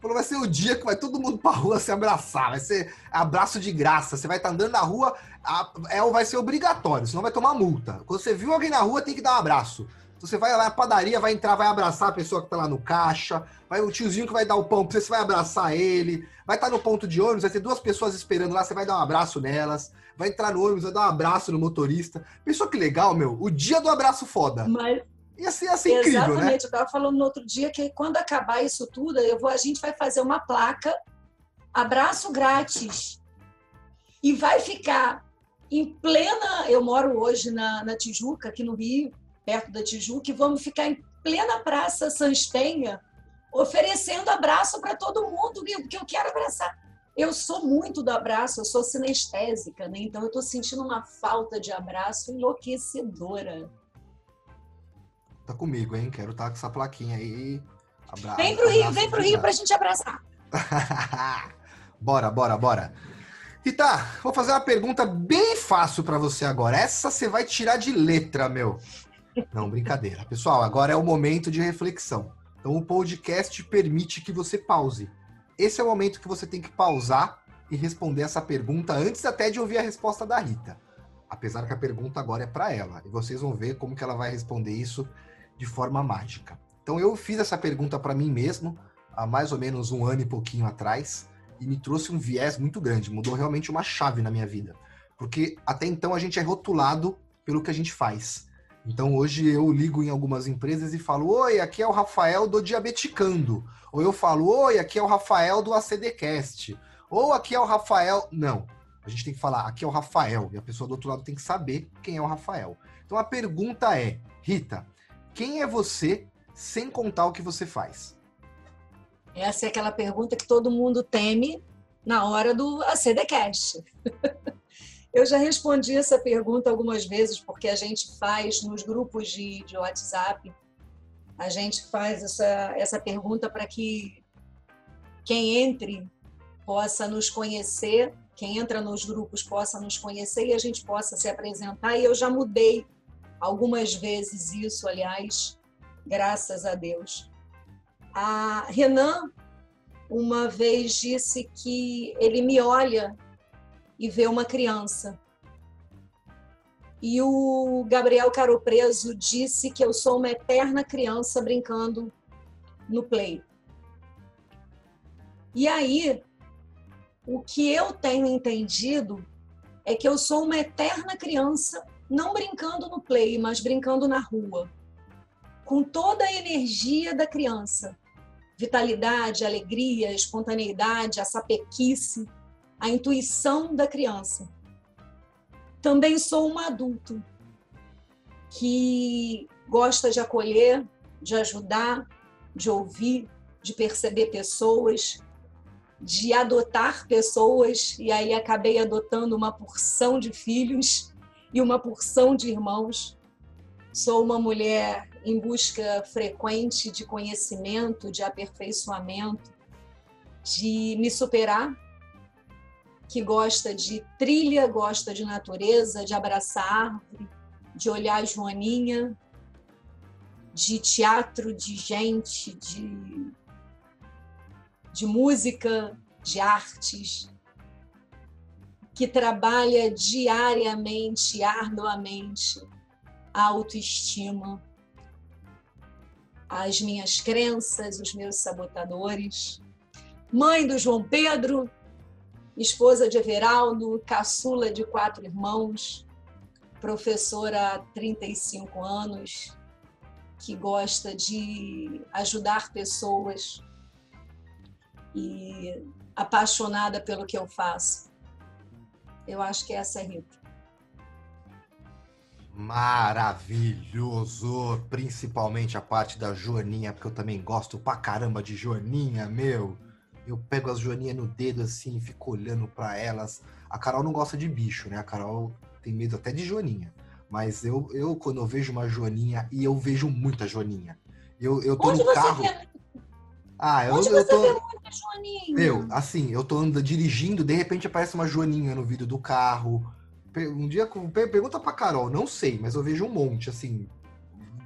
Falou, vai ser o dia que vai todo mundo pra rua se abraçar, vai ser abraço de graça. Você vai estar tá andando na rua, a, é, vai ser obrigatório, senão vai tomar multa. Quando você viu alguém na rua, tem que dar um abraço. Então você vai lá na padaria, vai entrar, vai abraçar a pessoa que tá lá no caixa, vai o tiozinho que vai dar o pão pra você, você vai abraçar ele, vai estar tá no ponto de ônibus, vai ter duas pessoas esperando lá, você vai dar um abraço nelas, vai entrar no ônibus, vai dar um abraço no motorista. Pensou que legal, meu? O dia do abraço foda. Mas... Ia ser assim incrível, né? Exatamente, né? eu tava falando no outro dia que quando acabar isso tudo, eu vou, a gente vai fazer uma placa, abraço grátis. E vai ficar em plena. Eu moro hoje na, na Tijuca, aqui no Rio, perto da Tijuca, e vamos ficar em plena Praça Sans Penha, oferecendo abraço para todo mundo, porque eu quero abraçar. Eu sou muito do abraço, eu sou sinestésica, né? Então eu estou sentindo uma falta de abraço enlouquecedora. Tá comigo, hein? Quero estar tá com essa plaquinha aí. Abra... Vem pro Rio, vem pro Rio pra gente abraçar. bora, bora, bora. Rita, vou fazer uma pergunta bem fácil para você agora. Essa você vai tirar de letra, meu. Não, brincadeira. Pessoal, agora é o momento de reflexão. Então, o podcast permite que você pause. Esse é o momento que você tem que pausar e responder essa pergunta antes até de ouvir a resposta da Rita. Apesar que a pergunta agora é para ela. E vocês vão ver como que ela vai responder isso de forma mágica. Então, eu fiz essa pergunta para mim mesmo há mais ou menos um ano e pouquinho atrás e me trouxe um viés muito grande. Mudou realmente uma chave na minha vida. Porque até então a gente é rotulado pelo que a gente faz. Então hoje eu ligo em algumas empresas e falo: Oi, aqui é o Rafael do Diabeticando. Ou eu falo: Oi, aqui é o Rafael do ACDcast. Ou aqui é o Rafael. Não. A gente tem que falar: aqui é o Rafael. E a pessoa do outro lado tem que saber quem é o Rafael. Então a pergunta é: Rita, quem é você sem contar o que você faz? Essa é aquela pergunta que todo mundo teme na hora do ACDcast. Eu já respondi essa pergunta algumas vezes, porque a gente faz nos grupos de, de WhatsApp, a gente faz essa, essa pergunta para que quem entre possa nos conhecer, quem entra nos grupos possa nos conhecer e a gente possa se apresentar. E eu já mudei algumas vezes isso, aliás, graças a Deus. A Renan uma vez disse que ele me olha e vê uma criança. E o Gabriel Caro Preso disse que eu sou uma eterna criança brincando no play. E aí, o que eu tenho entendido é que eu sou uma eterna criança, não brincando no play, mas brincando na rua, com toda a energia da criança, vitalidade, alegria, espontaneidade, a sapequice a intuição da criança. Também sou um adulto que gosta de acolher, de ajudar, de ouvir, de perceber pessoas, de adotar pessoas, e aí acabei adotando uma porção de filhos e uma porção de irmãos. Sou uma mulher em busca frequente de conhecimento, de aperfeiçoamento, de me superar que gosta de trilha, gosta de natureza, de abraçar árvore, de olhar Joaninha, de teatro, de gente, de, de música, de artes, que trabalha diariamente, arduamente a autoestima, as minhas crenças, os meus sabotadores. Mãe do João Pedro, esposa de Everaldo, caçula de quatro irmãos, professora há 35 anos, que gosta de ajudar pessoas e apaixonada pelo que eu faço. Eu acho que essa é Rita. Maravilhoso! Principalmente a parte da Joaninha, porque eu também gosto pra caramba de Joaninha, meu. Eu pego as joaninhas no dedo assim e fico olhando para elas. A Carol não gosta de bicho, né? A Carol tem medo até de joaninha. Mas eu, eu quando eu vejo uma joaninha, e eu vejo muita joaninha. Eu, eu tô Onde no carro. Vê? Ah, eu, Onde eu tô. Vê muita joaninha? Meu, assim, eu tô andando, dirigindo, de repente aparece uma joaninha no vidro do carro. Um dia, pergunta pra Carol, não sei, mas eu vejo um monte, assim.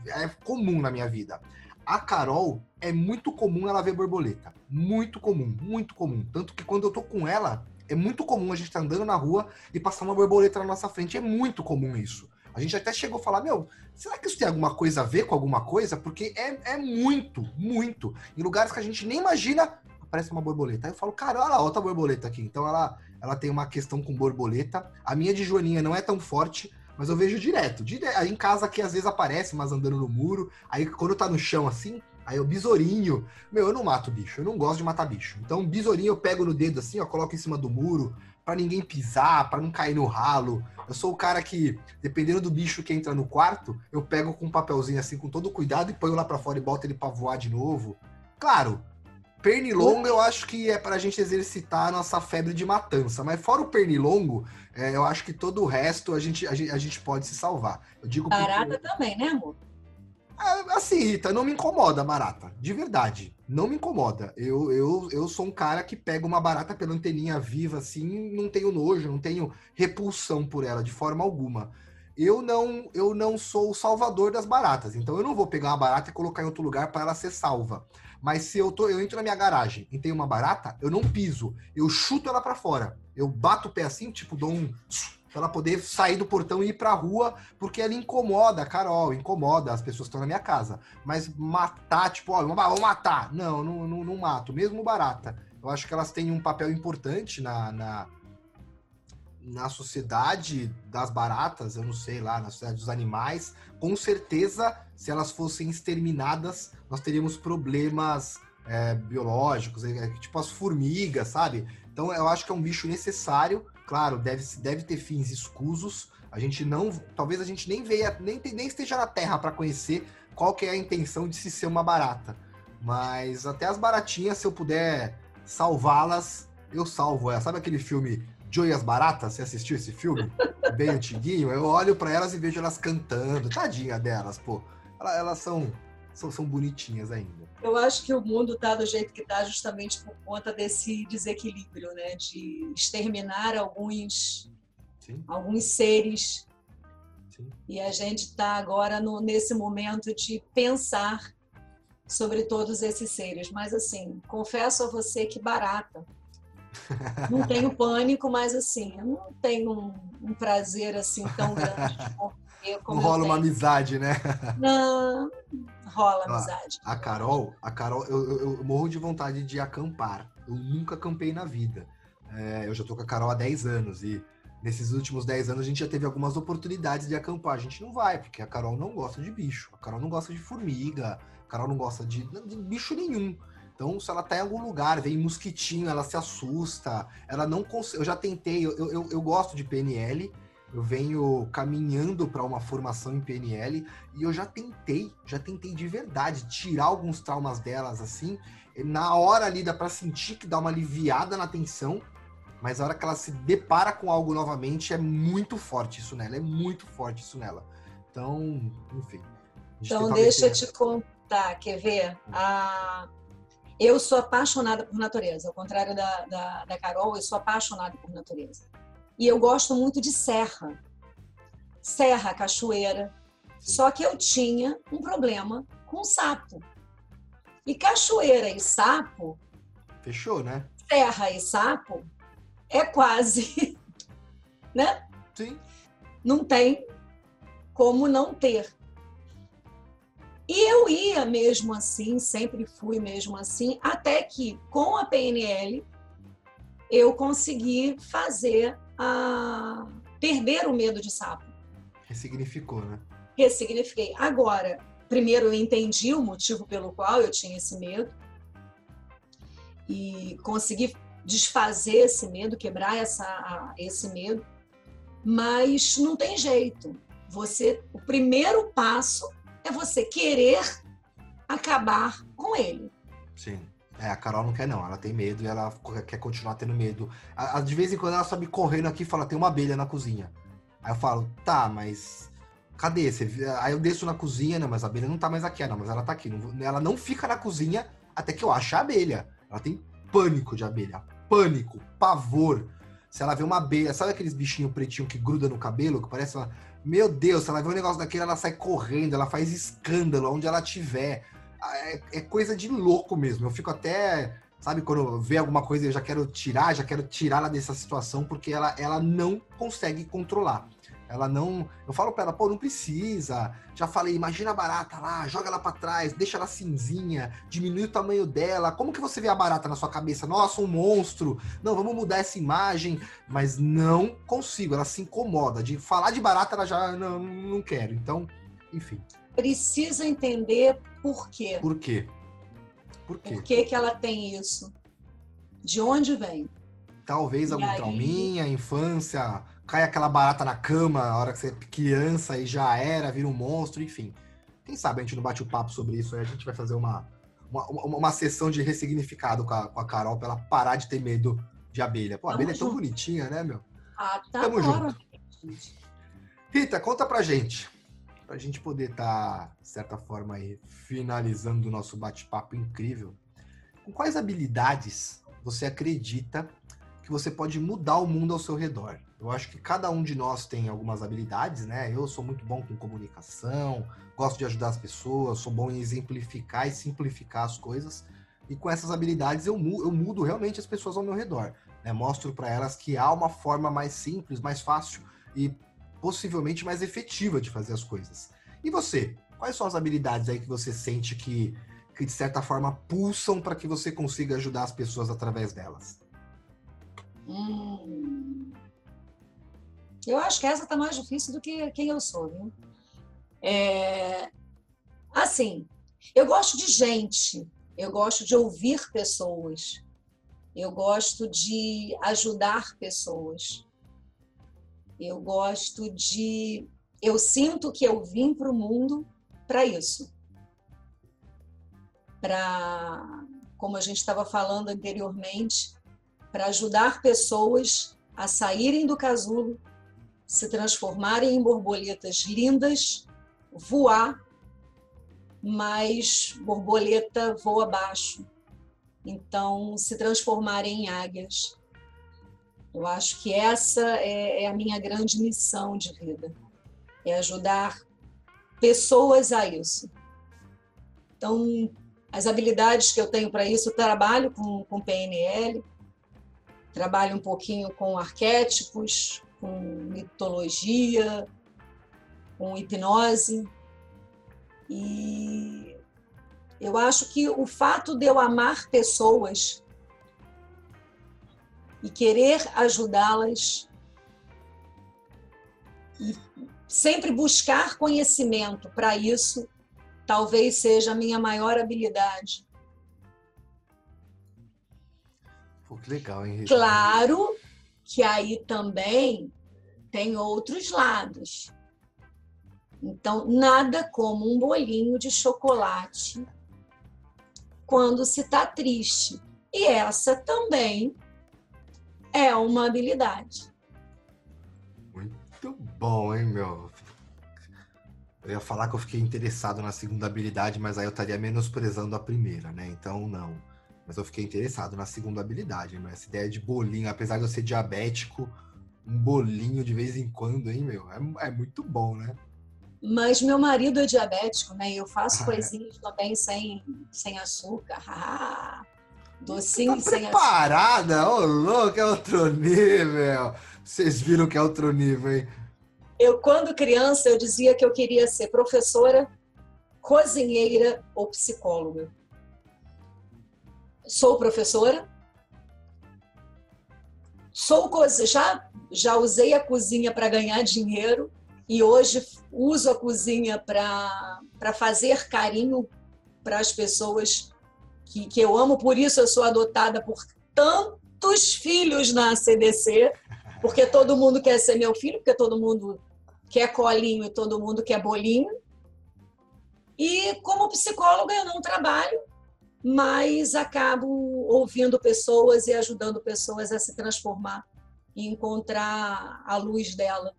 É comum na minha vida. A Carol é muito comum ela ver borboleta. Muito comum, muito comum. Tanto que quando eu tô com ela, é muito comum a gente estar tá andando na rua e passar uma borboleta na nossa frente. É muito comum isso. A gente até chegou a falar, meu, será que isso tem alguma coisa a ver com alguma coisa? Porque é, é muito, muito. Em lugares que a gente nem imagina, aparece uma borboleta. Aí eu falo, cara, olha lá, outra borboleta aqui. Então ela, ela tem uma questão com borboleta. A minha de Joaninha não é tão forte, mas eu vejo direto. direto. Aí em casa aqui às vezes aparece, mas andando no muro. Aí quando tá no chão assim, aí o besourinho. Meu, eu não mato bicho, eu não gosto de matar bicho. Então, besourinho eu pego no dedo assim, ó, coloco em cima do muro, para ninguém pisar, para não cair no ralo. Eu sou o cara que, dependendo do bicho que entra no quarto, eu pego com um papelzinho assim, com todo cuidado, e ponho lá para fora e boto ele pra voar de novo. Claro, Pernilongo eu acho que é para a gente exercitar a nossa febre de matança, mas fora o pernilongo, é, eu acho que todo o resto a gente, a gente, a gente pode se salvar. Eu digo Barata porque... também, né, amor? É, assim, Rita, não me incomoda barata, de verdade, não me incomoda. Eu, eu, eu sou um cara que pega uma barata pela anteninha viva, assim, não tenho nojo, não tenho repulsão por ela de forma alguma. Eu não, eu não sou o salvador das baratas, então eu não vou pegar uma barata e colocar em outro lugar para ela ser salva. Mas se eu tô, eu entro na minha garagem e tem uma barata, eu não piso, eu chuto ela para fora. Eu bato o pé assim, tipo, dou um pra ela poder sair do portão e ir pra rua, porque ela incomoda a Carol, incomoda as pessoas que estão na minha casa. Mas matar, tipo, ó, vamos matar. Não, não, não, não mato. Mesmo barata. Eu acho que elas têm um papel importante na, na, na sociedade das baratas, eu não sei lá, na sociedade dos animais, com certeza, se elas fossem exterminadas, nós teríamos problemas é, biológicos, é, tipo as formigas, sabe? Então eu acho que é um bicho necessário, claro, deve, deve ter fins escusos. A gente não, talvez a gente nem veja, nem, nem esteja na Terra para conhecer qual que é a intenção de se ser uma barata. Mas até as baratinhas, se eu puder salvá-las, eu salvo elas. Sabe aquele filme Joe e as Baratas, você assistiu esse filme? Bem antiguinho. Eu olho para elas e vejo elas cantando. Tadinha delas, pô. Elas, elas são, são, são bonitinhas ainda. Eu acho que o mundo está do jeito que está justamente por conta desse desequilíbrio, né? De exterminar alguns, Sim. alguns seres. Sim. E a gente está agora no, nesse momento de pensar sobre todos esses seres. Mas, assim, confesso a você que barata não tenho pânico, mas assim, eu não tenho um, um prazer assim tão grande de como Não rola uma amizade, né? Não, rola amizade. A Carol, a Carol, eu, eu, eu, morro de vontade de acampar. Eu nunca acampei na vida. É, eu já tô com a Carol há 10 anos e nesses últimos 10 anos a gente já teve algumas oportunidades de acampar. A gente não vai, porque a Carol não gosta de bicho. A Carol não gosta de formiga. A Carol não gosta de, de bicho nenhum. Então, se ela tá em algum lugar, vem mosquitinho, ela se assusta, ela não consegue. Eu já tentei, eu, eu, eu gosto de PNL, eu venho caminhando para uma formação em PNL e eu já tentei, já tentei de verdade tirar alguns traumas delas assim. Na hora ali dá para sentir que dá uma aliviada na tensão, mas a hora que ela se depara com algo novamente é muito forte isso nela, é muito forte isso nela. Então, enfim. Então deixa eu te contar, quer ver? A Eu sou apaixonada por natureza, ao contrário da, da, da Carol, eu sou apaixonada por natureza. E eu gosto muito de serra. Serra, cachoeira. Só que eu tinha um problema com sapo. E cachoeira e sapo. Fechou, né? Serra e sapo é quase. né? Sim. Não tem como não ter. E eu ia mesmo assim, sempre fui mesmo assim, até que com a PNL eu consegui fazer a perder o medo de sapo. Ressignificou, né? Ressignifiquei. Agora, primeiro eu entendi o motivo pelo qual eu tinha esse medo e consegui desfazer esse medo, quebrar essa, esse medo, mas não tem jeito. Você, o primeiro passo é você querer acabar com ele. Sim. É, a Carol não quer, não. Ela tem medo e ela quer continuar tendo medo. De vez em quando ela sobe correndo aqui e fala: tem uma abelha na cozinha. Aí eu falo: tá, mas cadê? Você... Aí eu desço na cozinha, não, mas a abelha não tá mais aqui. Ah, não, mas ela tá aqui. Ela não fica na cozinha até que eu ache a abelha. Ela tem pânico de abelha. Pânico, pavor. Se ela vê uma abelha, sabe aqueles bichinhos pretinhos que gruda no cabelo, que parece uma meu Deus, se ela vê um negócio daquele, ela sai correndo, ela faz escândalo onde ela tiver. É, é coisa de louco mesmo. Eu fico até, sabe, quando vê alguma coisa eu já quero tirar, já quero tirá-la dessa situação, porque ela, ela não consegue controlar. Ela não. Eu falo pra ela, pô, não precisa. Já falei, imagina a barata lá, joga ela para trás, deixa ela cinzinha, diminui o tamanho dela. Como que você vê a barata na sua cabeça? Nossa, um monstro. Não, vamos mudar essa imagem. Mas não consigo, ela se incomoda. De falar de barata, ela já não, não quero. Então, enfim. Precisa entender por quê. Por quê? Por quê? Por que, que ela tem isso? De onde vem? Talvez algum aí... trauminha, infância, cai aquela barata na cama a hora que você é criança e já era, vira um monstro, enfim. Quem sabe a gente não bate o papo sobre isso aí, a gente vai fazer uma, uma, uma, uma sessão de ressignificado com a, com a Carol pra ela parar de ter medo de abelha. Pô, a abelha é tão bonitinha, né, meu? Ah, tá Tamo junto. Rita, conta pra gente. Pra gente poder estar, tá, de certa forma, aí, finalizando o nosso bate-papo incrível. Com quais habilidades você acredita que você pode mudar o mundo ao seu redor? Eu acho que cada um de nós tem algumas habilidades, né? Eu sou muito bom com comunicação, gosto de ajudar as pessoas, sou bom em exemplificar e simplificar as coisas. E com essas habilidades eu eu mudo realmente as pessoas ao meu redor. Né? Mostro para elas que há uma forma mais simples, mais fácil e possivelmente mais efetiva de fazer as coisas. E você? Quais são as habilidades aí que você sente que, que de certa forma pulsam para que você consiga ajudar as pessoas através delas? Hum. Eu acho que essa está mais difícil do que quem eu sou, viu? É... Assim, eu gosto de gente, eu gosto de ouvir pessoas, eu gosto de ajudar pessoas, eu gosto de. Eu sinto que eu vim para o mundo para isso. Para, como a gente estava falando anteriormente, para ajudar pessoas a saírem do casulo se transformarem em borboletas lindas, voar, mas borboleta voa abaixo. Então, se transformarem em águias. Eu acho que essa é, é a minha grande missão de vida, é ajudar pessoas a isso. Então, as habilidades que eu tenho para isso, eu trabalho com, com PNL, trabalho um pouquinho com arquétipos, com mitologia, com hipnose. E eu acho que o fato de eu amar pessoas e querer ajudá-las e sempre buscar conhecimento para isso, talvez seja a minha maior habilidade. Pô, que legal, hein? Claro que aí também tem outros lados. Então, nada como um bolinho de chocolate quando se está triste. E essa também é uma habilidade. Muito bom, hein, meu? Eu ia falar que eu fiquei interessado na segunda habilidade, mas aí eu estaria menosprezando a primeira, né? Então, não. Mas eu fiquei interessado na segunda habilidade, mas essa ideia de bolinho, apesar de eu ser diabético, um bolinho de vez em quando, hein, meu? É, é muito bom, né? Mas meu marido é diabético, né? E eu faço ah, é? coisinhas é. também sem, sem açúcar. Ah, docinho tá sem preparada? Ô, oh, louco, é outro nível. Vocês viram que é outro nível, hein? Eu, quando criança, eu dizia que eu queria ser professora, cozinheira ou psicóloga. Sou professora. Sou já já usei a cozinha para ganhar dinheiro e hoje uso a cozinha para fazer carinho para as pessoas que, que eu amo. Por isso eu sou adotada por tantos filhos na CDC, porque todo mundo quer ser meu filho, porque todo mundo quer colinho e todo mundo quer bolinho. E como psicóloga eu não trabalho, mas acabo ouvindo pessoas e ajudando pessoas a se transformar e encontrar a luz dela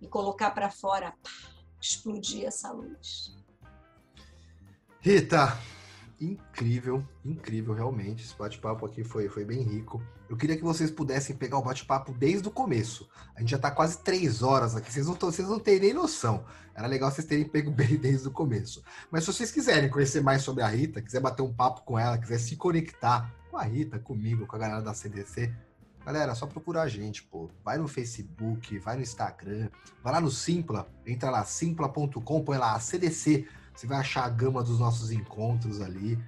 e colocar para fora, pá, explodir essa luz. Rita, incrível, incrível realmente. Esse bate-papo aqui foi, foi bem rico. Eu queria que vocês pudessem pegar o bate-papo desde o começo. A gente já está quase três horas aqui, vocês não, tão, vocês não têm nem noção. Era legal vocês terem pego bem desde o começo. Mas se vocês quiserem conhecer mais sobre a Rita, quiser bater um papo com ela, quiser se conectar com a Rita, comigo, com a galera da CDC, Galera, só procurar a gente, pô. Vai no Facebook, vai no Instagram, vai lá no Simpla, entra lá, simpla.com, põe lá a CDC. Você vai achar a gama dos nossos encontros ali.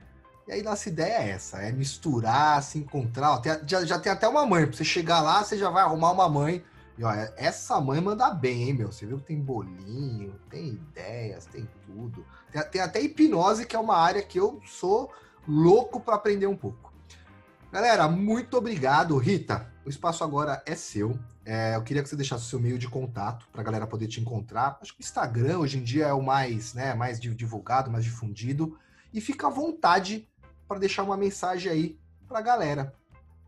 E aí, nossa ideia é essa: é misturar, se encontrar. Tem, já, já tem até uma mãe. Pra você chegar lá, você já vai arrumar uma mãe. E ó, essa mãe manda bem, hein, meu? Você viu que tem bolinho, tem ideias, tem tudo. Tem, tem até hipnose, que é uma área que eu sou louco para aprender um pouco. Galera, muito obrigado. Rita, o espaço agora é seu. É, eu queria que você deixasse o seu meio de contato para a galera poder te encontrar. Acho que o Instagram hoje em dia é o mais, né, mais divulgado, mais difundido. E fica à vontade para deixar uma mensagem aí para a galera.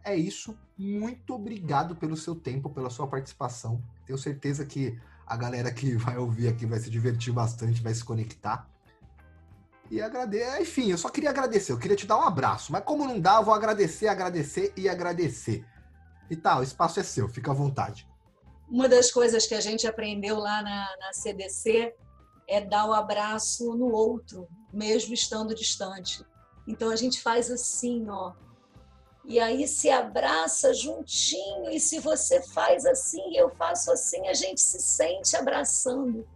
É isso. Muito obrigado pelo seu tempo, pela sua participação. Tenho certeza que a galera que vai ouvir aqui vai se divertir bastante, vai se conectar. E agradecer, enfim, eu só queria agradecer, eu queria te dar um abraço, mas como não dá, eu vou agradecer, agradecer e agradecer. E tal, o espaço é seu, fica à vontade. Uma das coisas que a gente aprendeu lá na, na CDC é dar o abraço no outro, mesmo estando distante. Então a gente faz assim, ó. E aí se abraça juntinho, e se você faz assim eu faço assim, a gente se sente abraçando.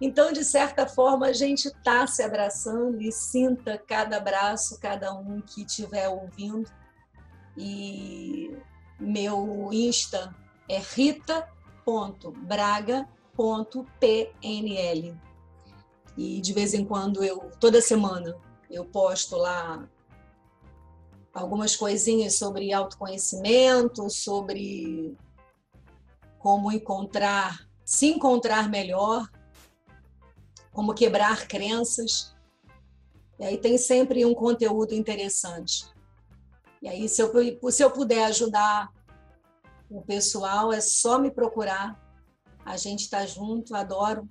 Então, de certa forma, a gente está se abraçando e sinta cada abraço, cada um que estiver ouvindo. E meu Insta é rita.braga.pnl. E de vez em quando eu, toda semana, eu posto lá algumas coisinhas sobre autoconhecimento, sobre como encontrar, se encontrar melhor como quebrar crenças. E aí tem sempre um conteúdo interessante. E aí, se eu, se eu puder ajudar o pessoal, é só me procurar. A gente está junto, adoro.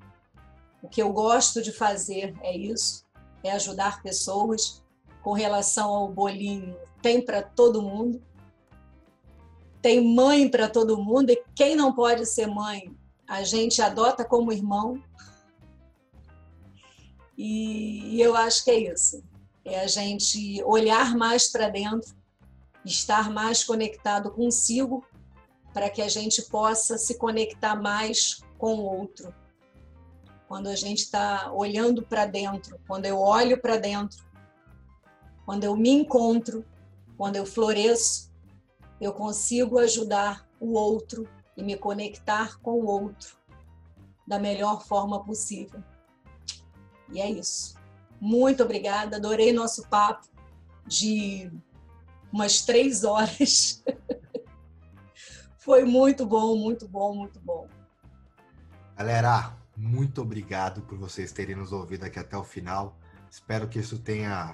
O que eu gosto de fazer é isso, é ajudar pessoas. Com relação ao bolinho, tem para todo mundo. Tem mãe para todo mundo, e quem não pode ser mãe, a gente adota como irmão. E, eu acho que é isso. É a gente olhar mais para dentro, estar mais conectado consigo, para que a gente possa se conectar mais com o outro. Quando a gente está olhando para dentro, quando eu olho para dentro, quando eu me encontro, quando eu floresço, eu consigo ajudar o outro e me conectar com o outro da melhor forma possível. E é isso. Muito obrigada, adorei nosso papo de umas três horas. Foi muito bom, muito bom, muito bom. Galera, muito obrigado por vocês terem nos ouvido aqui até o final. Espero que isso tenha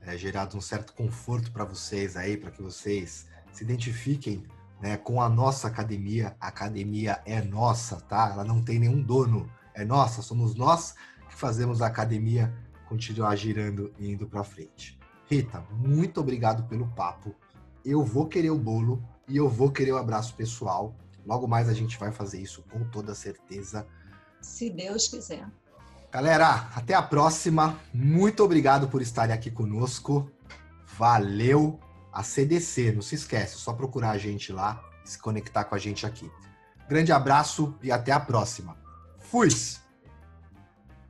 é, gerado um certo conforto para vocês aí, para que vocês se identifiquem né, com a nossa academia. A academia é nossa, tá? Ela não tem nenhum dono, é nossa, somos nós que fazemos a academia continuar girando e indo para frente. Rita, muito obrigado pelo papo. Eu vou querer o bolo e eu vou querer o abraço pessoal. Logo mais a gente vai fazer isso com toda certeza. Se Deus quiser. Galera, até a próxima. Muito obrigado por estarem aqui conosco. Valeu. A CDC, não se esquece, é só procurar a gente lá, se conectar com a gente aqui. Grande abraço e até a próxima. Fui!